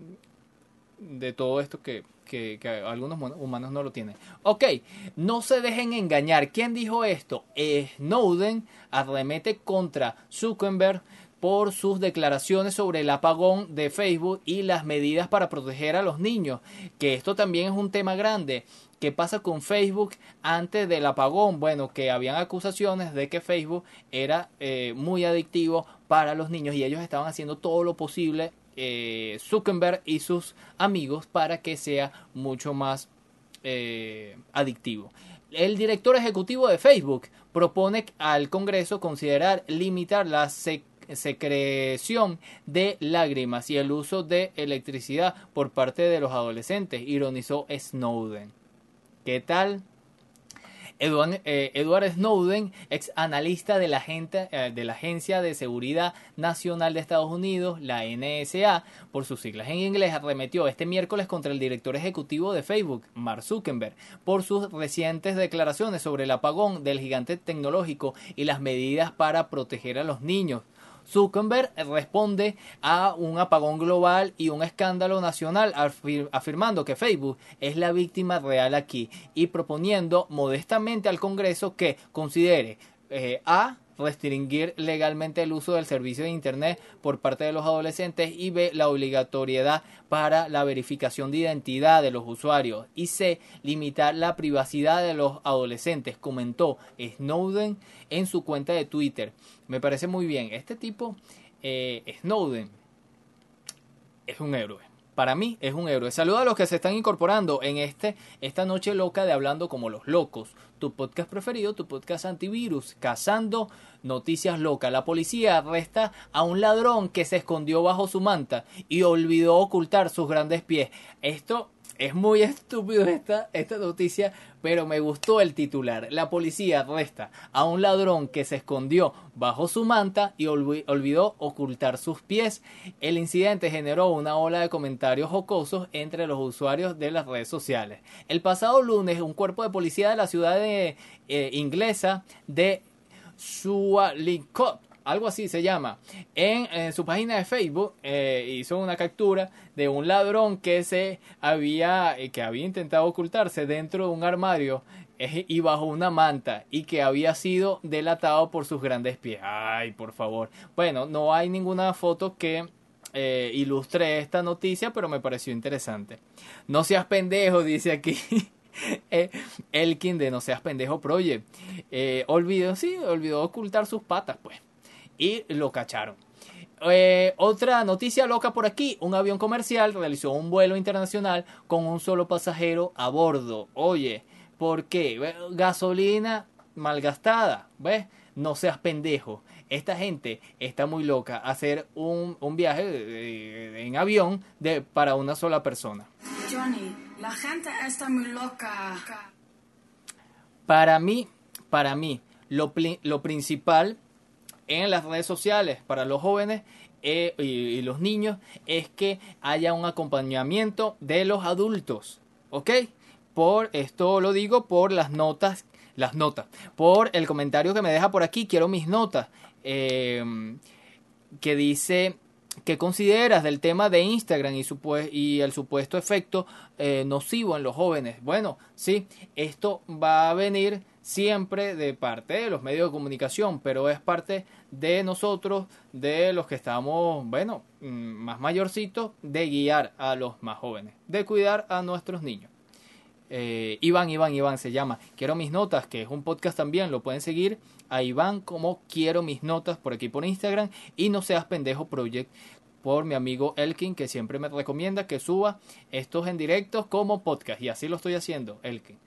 de todo esto que, que, que, algunos humanos no lo tienen. Ok, no se dejen engañar. ¿Quién dijo esto? Snowden arremete contra Zuckerberg por sus declaraciones sobre el apagón de Facebook y las medidas para proteger a los niños, que esto también es un tema grande. ¿Qué pasa con Facebook antes del apagón? Bueno, que habían acusaciones de que Facebook era eh, muy adictivo para los niños y ellos estaban haciendo todo lo posible, eh, Zuckerberg y sus amigos, para que sea mucho más eh, adictivo. El director ejecutivo de Facebook propone al Congreso considerar limitar la secreción de lágrimas y el uso de electricidad por parte de los adolescentes, ironizó Snowden. ¿Qué tal? Eh, Edward, Snowden, ex analista de la, eh, de la Agencia de Seguridad Nacional de Estados Unidos, la NSA, por sus siglas en inglés, arremetió este miércoles contra el director ejecutivo de Facebook, Mark Zuckerberg, por sus recientes declaraciones sobre el apagón del gigante tecnológico y las medidas para proteger a los niños. Zuckerberg responde a un apagón global y un escándalo nacional afirmando que Facebook es la víctima real aquí y proponiendo modestamente al Congreso que considere eh, a restringir legalmente el uso del servicio de Internet por parte de los adolescentes y B, la obligatoriedad para la verificación de identidad de los usuarios y C, limitar la privacidad de los adolescentes, comentó Snowden en su cuenta de Twitter. Me parece muy bien. Este tipo, eh, Snowden, es un héroe para mí es un héroe. Saludos a los que se están incorporando en este, esta noche loca de Hablando como los locos. Tu podcast preferido, tu podcast antivirus, cazando noticias locas. La policía arresta a un ladrón que se escondió bajo su manta y olvidó ocultar sus grandes pies. Esto es muy estúpido esta, esta noticia, pero me gustó el titular. La policía arresta a un ladrón que se escondió bajo su manta y olvidó ocultar sus pies. El incidente generó una ola de comentarios jocosos entre los usuarios de las redes sociales. El pasado lunes, un cuerpo de policía de la ciudad eh, inglesa de Sualicot algo así se llama, en, su página de Facebook eh, hizo una captura de un ladrón que se había, eh, que había intentado ocultarse dentro de un armario eh, y bajo una manta y que había sido delatado por sus grandes pies. Ay, por favor. Bueno, no hay ninguna foto que eh, ilustré esta noticia, pero me pareció interesante. No seas pendejo, dice aquí. eh, Elkin de No seas pendejo Project. Eh, olvidó, sí, olvidó ocultar sus patas, pues. Y lo cacharon. Eh, otra noticia loca por aquí. Un avión comercial realizó un vuelo internacional con un solo pasajero a bordo. Oye, ¿por qué? Gasolina malgastada. ¿Ves? No seas pendejo. Esta gente está muy loca. Hacer un, un viaje en avión de, para una sola persona. Johnny, la gente está muy loca. Para mí, para mí, lo, lo principal en las redes sociales para los jóvenes eh, y, los niños es que haya un acompañamiento de los adultos, ¿ok? Por esto lo digo por las notas, las notas, por el comentario que me deja por aquí, quiero mis notas, eh, que dice ¿Qué consideras del tema de Instagram y, y el supuesto efecto eh, nocivo en los jóvenes? Bueno, sí, esto va a venir siempre de parte de los medios de comunicación, pero es parte de nosotros, de los que estamos, bueno, mm, más mayorcitos, de guiar a los más jóvenes, de cuidar a nuestros niños. Eh, Iván, Iván, Iván se llama. Quiero mis notas, que es un podcast también. Lo pueden seguir a Iván como Quiero mis notas por aquí por Instagram. Y no seas pendejo project por mi amigo Elkin, que siempre me recomienda que suba estos en directos como podcast. Y así lo estoy haciendo, Elkin.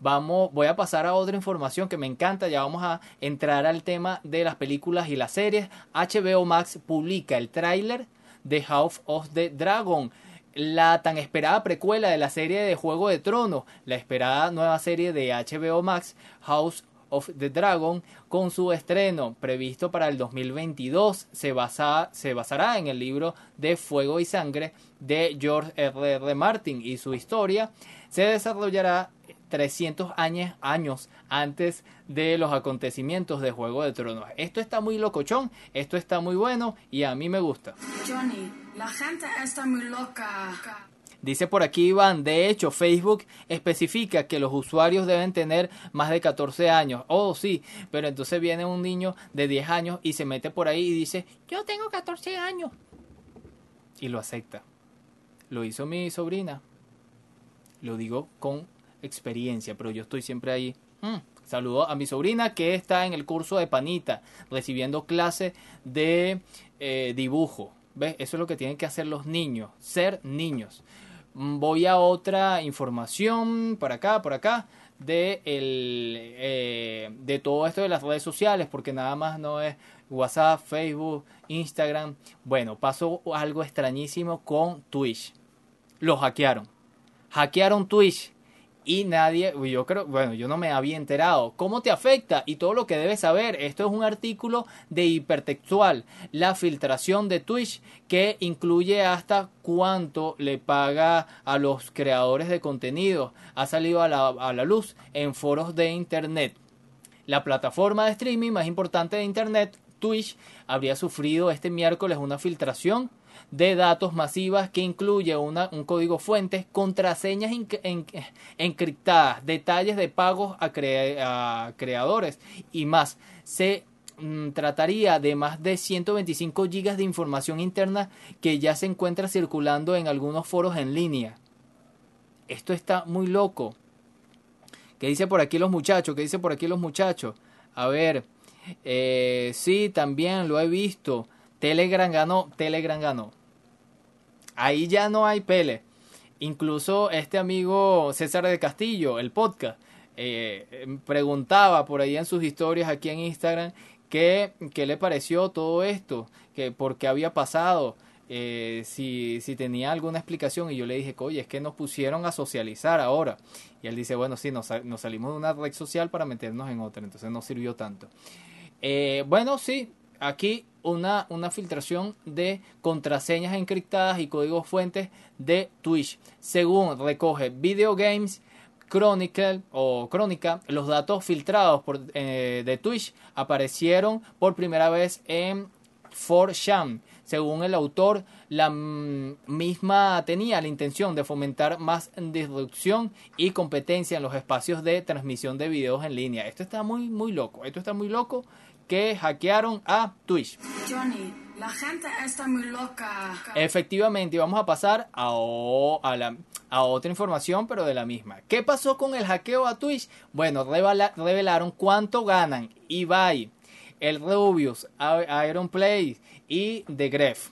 Vamos, voy a pasar a otra información que me encanta. Ya vamos a entrar al tema de las películas y las series. HBO Max publica el tráiler de House of the Dragon la tan esperada precuela de la serie de Juego de Tronos, la esperada nueva serie de HBO Max, House of the Dragon, con su estreno previsto para el 2022, se, basa, se basará en el libro de Fuego y Sangre de George R. R. Martin y su historia se desarrollará 300 años, años antes de los acontecimientos de Juego de Tronos. Esto está muy locochón, esto está muy bueno y a mí me gusta. Johnny, la gente está muy loca. Dice por aquí Iván, de hecho Facebook especifica que los usuarios deben tener más de 14 años. Oh, sí, pero entonces viene un niño de 10 años y se mete por ahí y dice, yo tengo 14 años. Y lo acepta. Lo hizo mi sobrina. Lo digo con experiencia, pero yo estoy siempre ahí. Mm. Saludo a mi sobrina que está en el curso de panita, recibiendo clase de eh, dibujo. ¿Ves? Eso es lo que tienen que hacer los niños, ser niños. Mm, Voy a otra información, por acá, por acá, de, el, eh, de todo esto de las redes sociales, porque nada más no es WhatsApp, Facebook, Instagram. Bueno, pasó algo extrañísimo con Twitch. Lo hackearon. Hackearon Twitch y nadie, yo creo, bueno, yo no me había enterado. ¿Cómo te afecta? Y todo lo que debes saber. Esto es un artículo de hipertextual. La filtración de Twitch que incluye hasta cuánto le paga a los creadores de contenido. Ha salido a la, a la luz en foros de internet. La plataforma de streaming más importante de internet, Twitch, habría sufrido este miércoles una filtración de datos masivas que incluye una, un código fuente, contraseñas enc- en- encriptadas, detalles de pagos a, a creadores y más. Se mm, trataría de más de 125 gigas de información interna que ya se encuentra circulando en algunos foros en línea. Esto está muy loco. ¿Qué dice por aquí los muchachos? ¿Qué dice por aquí los muchachos? A ver, eh, sí, también lo he visto. Telegram ganó, Telegram ganó. Ahí ya no hay pele. Incluso este amigo César de Castillo, el podcast, eh, preguntaba por ahí en sus historias aquí en Instagram qué, qué le pareció todo esto, que por qué había pasado, eh, si, si tenía alguna explicación. Y yo le dije, oye, es que nos pusieron a socializar ahora. Y él dice, bueno, sí, nos, nos salimos de una red social para meternos en otra, entonces no sirvió tanto. Eh, bueno, sí, aquí una, una filtración de contraseñas encriptadas y códigos fuentes de Twitch. Según recoge Video Games Chronicle o Crónica, los datos filtrados por, eh, de Twitch aparecieron por primera vez en 4chan. Según el autor, la mm, misma tenía la intención de fomentar más disrupción y competencia en los espacios de transmisión de videos en línea. Esto está muy, muy loco. Esto está muy loco que hackearon a Twitch. Johnny, La gente está muy loca. Efectivamente, vamos a pasar a, o- a, la- a otra información, pero de la misma. ¿Qué pasó con el hackeo a Twitch? Bueno, revela- revelaron cuánto ganan Ibai, el Rubius, Iron Play y The Gref.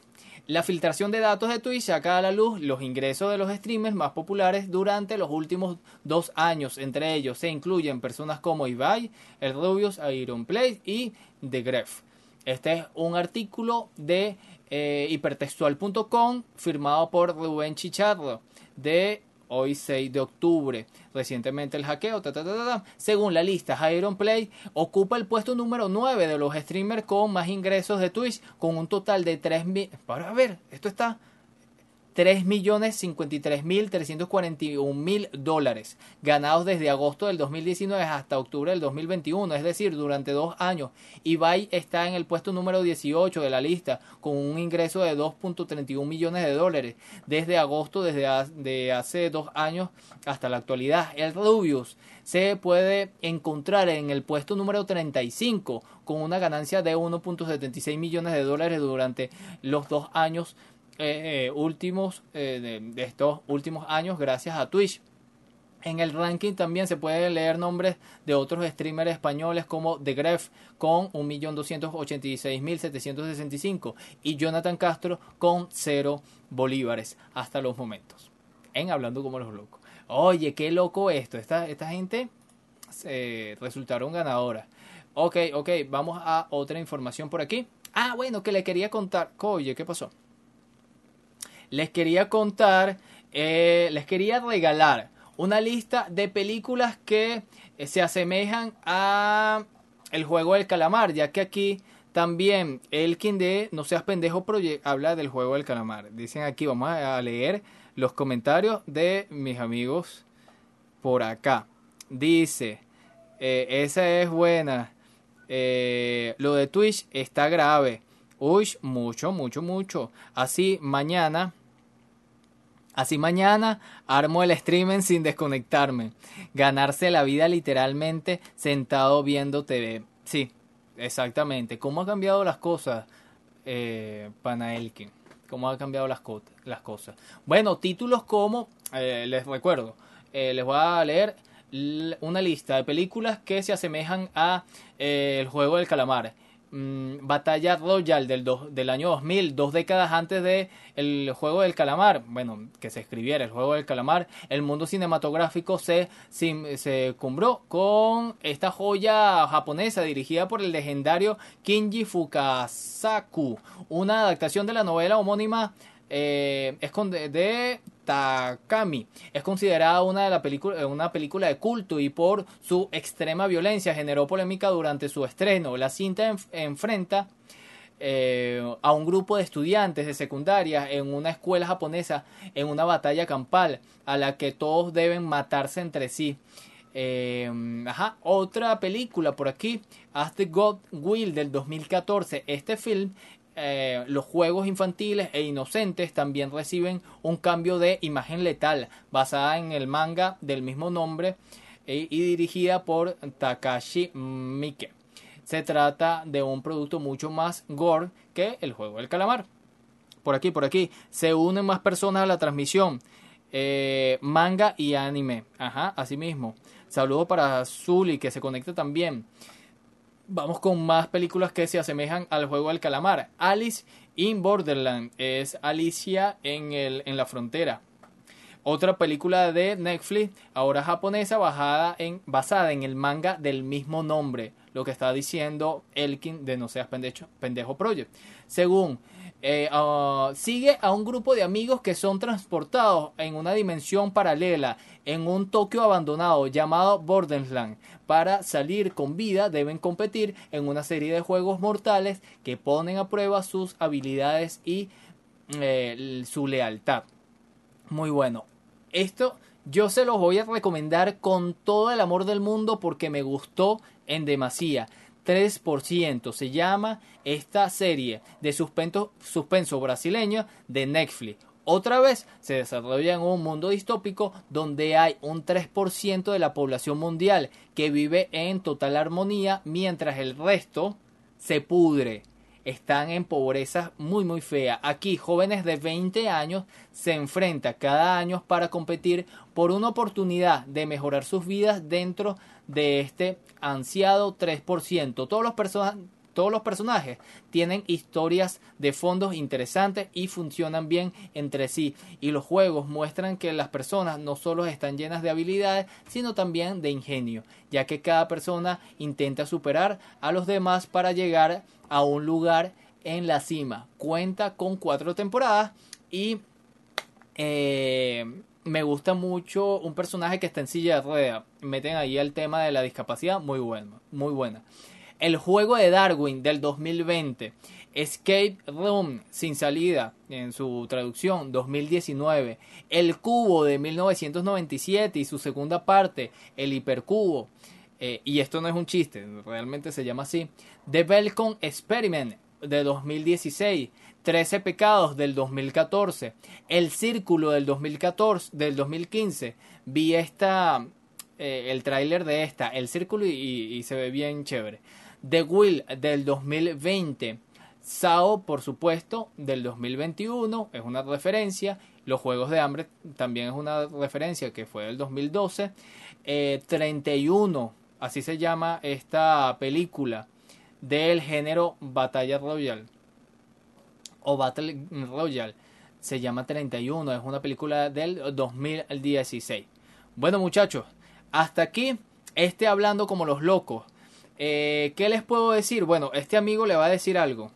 La filtración de datos de Twitch saca a la luz los ingresos de los streamers más populares durante los últimos dos años. Entre ellos se incluyen personas como Ibai, el Rubius, Iron Play y The Gref. Este es un artículo de eh, hipertextual.com firmado por Rubén Chicharro de hoy 6 de octubre. Recientemente el hackeo, ta, según la lista, Iron Play ocupa el puesto número 9 de los streamers con más ingresos de Twitch, con un total de 3 mil. Para ver, esto está 3.053.341.000 dólares ganados desde agosto del 2019 hasta octubre del 2021, es decir, durante dos años. Ibai está en el puesto número 18 de la lista con un ingreso de 2.31 millones de dólares desde agosto desde de hace dos años hasta la actualidad. El Rubius se puede encontrar en el puesto número 35 con una ganancia de 1.76 millones de dólares durante los dos años eh, eh, últimos eh, de, estos últimos años gracias a Twitch. En el ranking también se pueden leer nombres de otros streamers españoles como The Gref con 1.286.765 y Jonathan Castro con 0 bolívares hasta los momentos. En Hablando como los locos. Oye, qué loco esto. Esta, esta gente eh, resultaron ganadoras. Ok, ok, vamos a otra información por aquí. Ah, bueno, que le quería contar. Oye, ¿qué pasó? Les quería contar, eh, les quería regalar una lista de películas que eh, se asemejan a el juego del calamar, ya que aquí también Elkin de No seas pendejo habla del juego del calamar. Dicen aquí, vamos a leer los comentarios de mis amigos por acá. Dice, eh, esa es buena. Lo de Twitch está grave. Uy, mucho, mucho, mucho. Así mañana, así mañana armo el streaming sin desconectarme. Ganarse la vida literalmente sentado viendo TV. Sí, exactamente. ¿Cómo ha cambiado las cosas, eh? ¿Cómo ha cambiado las, co- las cosas? Bueno, títulos como, eh, les recuerdo, eh, les voy a leer una lista de películas que se asemejan a eh, el juego del calamar. Mm, Batalla Royal del, del año 2000, dos décadas antes de el juego del calamar, bueno, que se escribiera el juego del calamar, el mundo cinematográfico se, sim- se cumbró con esta joya japonesa dirigida por el legendario Kinji Fukasaku, una adaptación de la novela homónima eh, es de, Takami. Es considerada una, de la película, una película de culto y por su extrema violencia generó polémica durante su estreno. La cinta enf- enfrenta eh, a un grupo de estudiantes de secundaria en una escuela japonesa en una batalla campal a la que todos deben matarse entre sí. Eh, ajá, otra película por aquí, As the God Will del 2014. Este film, eh, los juegos infantiles e inocentes también reciben un cambio de imagen letal basada en el manga del mismo nombre eh, y dirigida por Takashi Miike. Se trata de un producto mucho más gore que el juego del calamar. Por aquí, por aquí. Se unen más personas a la transmisión. Eh, manga y anime. Ajá, así mismo. Saludo para Zully que se conecta también. Vamos con más películas que se asemejan al juego del calamar. Alice in Borderland es Alicia en, el, en la frontera. Otra película de Netflix, ahora japonesa, basada en, basada en el manga del mismo nombre. Lo que está diciendo Elkin de No Seas Pendejo, Pendejo Project. Según, eh, ah, sigue a un grupo de amigos que son transportados en una dimensión paralela en un Tokio abandonado llamado Borderland. Para salir con vida deben competir en una serie de juegos mortales que ponen a prueba sus habilidades y eh, su lealtad. Muy bueno. Esto yo se los voy a recomendar con todo el amor del mundo porque me gustó en demasía. 3% se llama esta serie de suspenso, suspenso brasileño de Netflix. Otra vez se desarrolla en un mundo distópico donde hay un 3% de la población mundial que vive en total armonía mientras el resto se pudre. Están en pobreza muy muy fea. Aquí jóvenes de 20 años se enfrentan cada año para competir por una oportunidad de mejorar sus vidas dentro de este ansiado 3%. Todos los personas todos los personajes tienen historias de fondos interesantes y funcionan bien entre sí. Y los juegos muestran que las personas no solo están llenas de habilidades, sino también de ingenio, ya que cada persona intenta superar a los demás para llegar a un lugar en la cima. Cuenta con cuatro temporadas y eh, me gusta mucho un personaje que está en silla de rueda. Meten ahí el tema de la discapacidad, muy bueno, muy buena. El juego de Darwin del 2020. Escape Room sin salida en su traducción 2019. El Cubo de 1997 y su segunda parte, el Hipercubo. Eh, y esto no es un chiste, realmente se llama así. The Belcon Experiment de 2016. 13 pecados del 2014. El Círculo del 2014, del 2015. Vi esta, eh, el tráiler de esta, El Círculo, y se ve bien chévere. The Will del 2020. Sao, por supuesto, del 2021, es una referencia. Los Juegos de Hambre también es una referencia que fue del 2012. 31, eh, así se llama esta película del género Batalla Royal o Battle Royale. Se llama 31, es una película del 2016. Bueno muchachos, hasta aquí este hablando como los locos. Eh, ¿Qué les puedo decir? Bueno, este amigo le va a decir algo.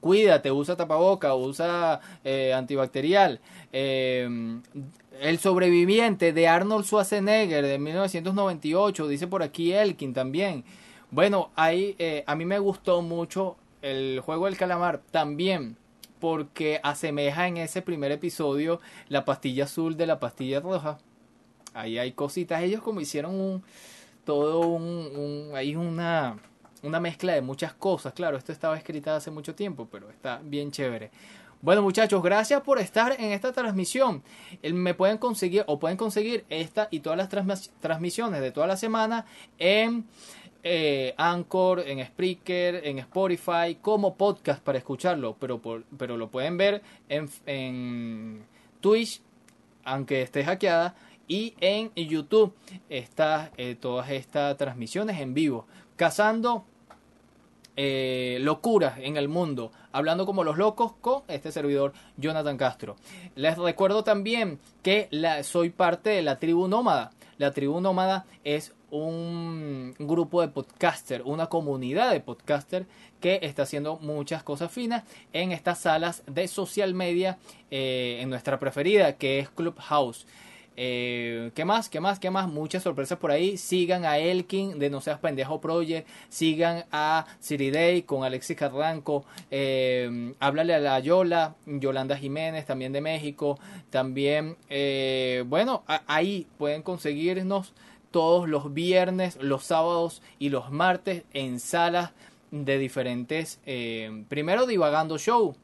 Cuídate, usa tapaboca, usa eh, antibacterial. Eh, el sobreviviente de Arnold Schwarzenegger de 1998, dice por aquí Elkin también. Bueno, ahí a mí me gustó mucho el juego del calamar también porque asemeja en ese primer episodio la pastilla azul de la pastilla roja ahí hay cositas. Ellos como hicieron un todo un, hay una una mezcla de muchas cosas. Claro, esto estaba escrito hace mucho tiempo, pero está bien chévere. Bueno muchachos, gracias por estar en esta transmisión. Me pueden conseguir o pueden conseguir esta y todas las transmisiones de toda la semana en eh, Anchor, en Spreaker, en Spotify, como podcast para escucharlo, pero, pero lo pueden ver en, en Twitch, aunque esté hackeada, y en YouTube está eh, todas estas transmisiones en vivo, cazando eh, locuras en el mundo, hablando como los locos con este servidor Jonathan Castro. Les recuerdo también que soy parte de la tribu nómada. La tribu nómada es un grupo de podcaster, una comunidad de podcaster que está haciendo muchas cosas finas en estas salas de social media eh, en nuestra preferida que es Clubhouse. Eh, ¿Qué más? ¿Qué más? ¿Qué más? Muchas sorpresas por ahí. Sigan a Elkin de No Seas Pendejo Project. Sigan a Day con Alexis Carranco. Eh, háblale a la Yola, Yolanda Jiménez, también de México. También, eh, bueno, ahí pueden conseguirnos todos los viernes, los sábados y los martes en salas de diferentes. Eh, primero, Divagando Show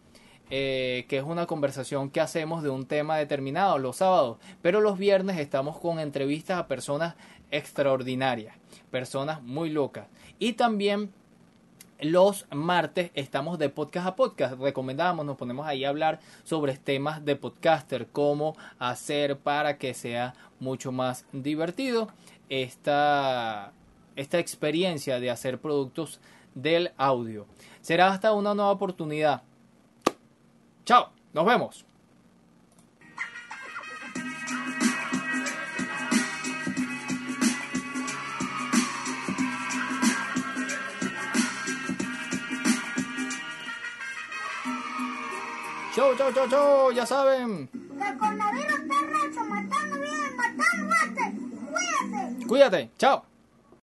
eh, que es una conversación que hacemos de un tema determinado los sábados, pero los viernes estamos con entrevistas a personas extraordinarias, personas muy locas. Y también los martes estamos de podcast a podcast. Recomendamos, nos ponemos ahí a hablar sobre temas de podcaster, cómo hacer para que sea mucho más divertido esta, esta experiencia de hacer productos del audio. Será hasta una nueva oportunidad. Chao, nos vemos. Chau, chau, chau, chau, ya saben. El coronavirus está racho, matando bien, matando antes. Cuídate. Cuídate, chao.